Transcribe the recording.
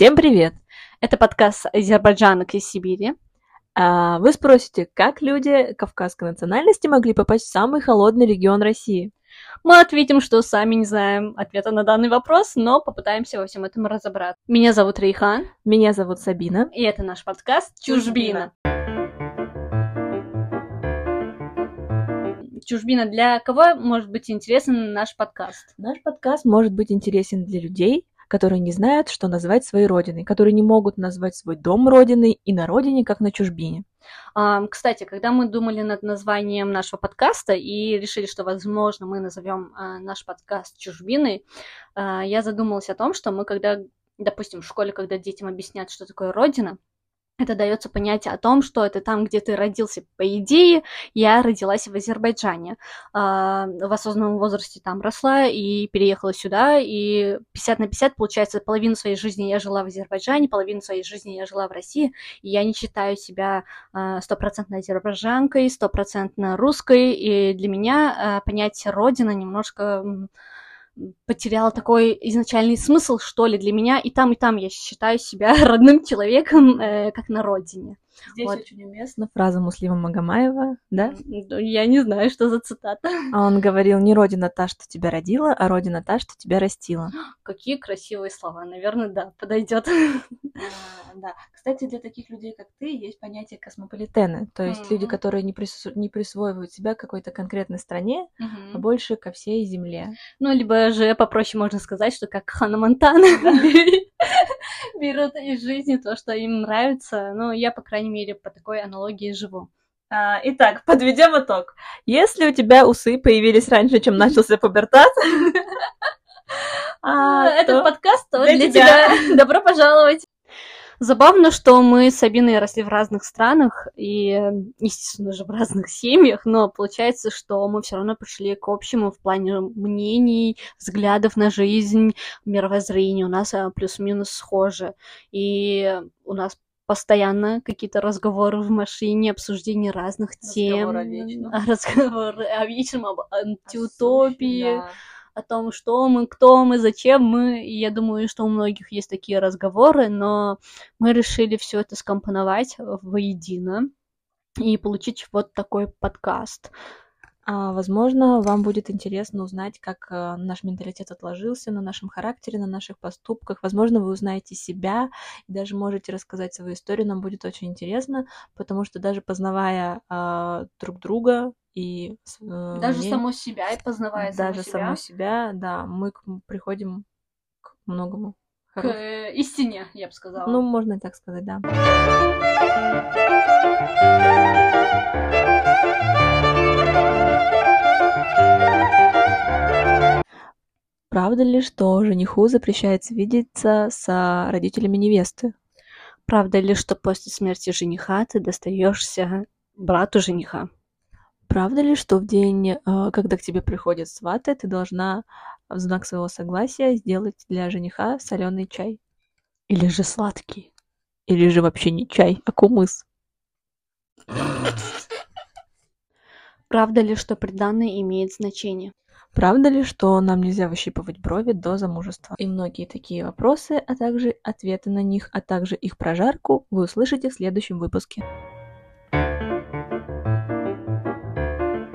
Всем привет! Это подкаст «Азербайджанок из Сибири». А, Вы спросите, как люди кавказской национальности могли попасть в самый холодный регион России? Мы ответим, что сами не знаем ответа на данный вопрос, но попытаемся во всем этом разобраться. Меня зовут Рейхан, Меня зовут Сабина. и это наш подкаст «Чужбина». Чужбина, для кого может быть интересен наш подкаст? Наш подкаст может быть интересен для людей, которые не знают, что назвать своей родиной, которые не могут назвать свой дом родиной и на родине, как на чужбине. А, Кстати, когда мы думали над названием нашего подкаста и решили, что, возможно, мы назовем а, наш подкаст «Чужбиной», а, я задумалась о том, что мы когда, допустим, в школе, когда детям объяснят, что такое родина, это дается понятие о том, что это там, где ты родился. По идее, я родилась в Азербайджане. А, В осознанном возрасте там росла и переехала сюда. И 50 на 50, получается, половину своей жизни я жила в Азербайджане, половину своей жизни я жила в России. И я не считаю себя а, стопроцентной азербайджанкой, стопроцентно русской. И для меня а, понятие «родина» немножко потеряла такой изначальный смысл, что ли, для меня. И там, и там я считаю себя родным человеком, э, как на родине. Здесь Вот. очень уместна фраза Муслима Магомаева, да? Я не знаю, что за цитата. А он говорил, не родина та, что тебя родила, а родина та, что тебя растила. Какие красивые слова. Наверное, да, подойдет. А, Да. Кстати, для таких людей, как ты, есть понятие космополитены. То есть люди, которые не, прису- не присвоивают себя какой-то конкретной стране, а больше ко всей земле. Ну, либо же попроще можно сказать, что как Хана Монтана берут из жизни то, что им нравится. Ну, я, по крайней мере, по такой аналогии живу. А, Итак, подведем итог. Если у тебя усы появились раньше, чем начался пубертат, а, Этот то- подкаст для тебя. Добро пожаловать! Забавно, что мы с Сабиной росли в разных странах и, естественно же, в разных семьях, но получается, что мы все равно пришли к общему в плане мнений, взглядов на жизнь, мировоззрения. У нас э, плюс-минус схоже. И у нас постоянно какие-то разговоры в машине, обсуждение разных тем. Разговоры о вечном. Разговоры о вечном, об антиутопии Да. О том, что мы, кто мы, зачем мы. И я думаю, что у многих есть такие разговоры, но мы решили все это скомпоновать воедино и получить вот такой подкаст. А, Возможно, вам будет интересно узнать, как э, наш менталитет отложился на нашем характере, на наших поступках. Возможно, вы узнаете себя и даже можете рассказать свою историю. Нам будет очень интересно, потому что даже познавая а, друг друга и э, Даже мне- само себя и познавая даже само саму себя себя, да, мы к- приходим к многому к э, истине, я бы сказала. Ну, можно и так сказать, да. Правда ли, что жениху запрещается видеться с родителями невесты? Правда ли, что после смерти жениха ты достаешься брату жениха? Правда ли, что в день, э, когда к тебе приходят сваты, ты должна в знак своего согласия сделать для жениха соленый чай? Или же сладкий? Или же вообще не чай, а кумыс? Правда ли, что приданное имеет значение? Правда ли, что нам нельзя выщипывать брови до замужества? И многие такие вопросы, а также ответы на них, а также их прожарку вы услышите в следующем выпуске.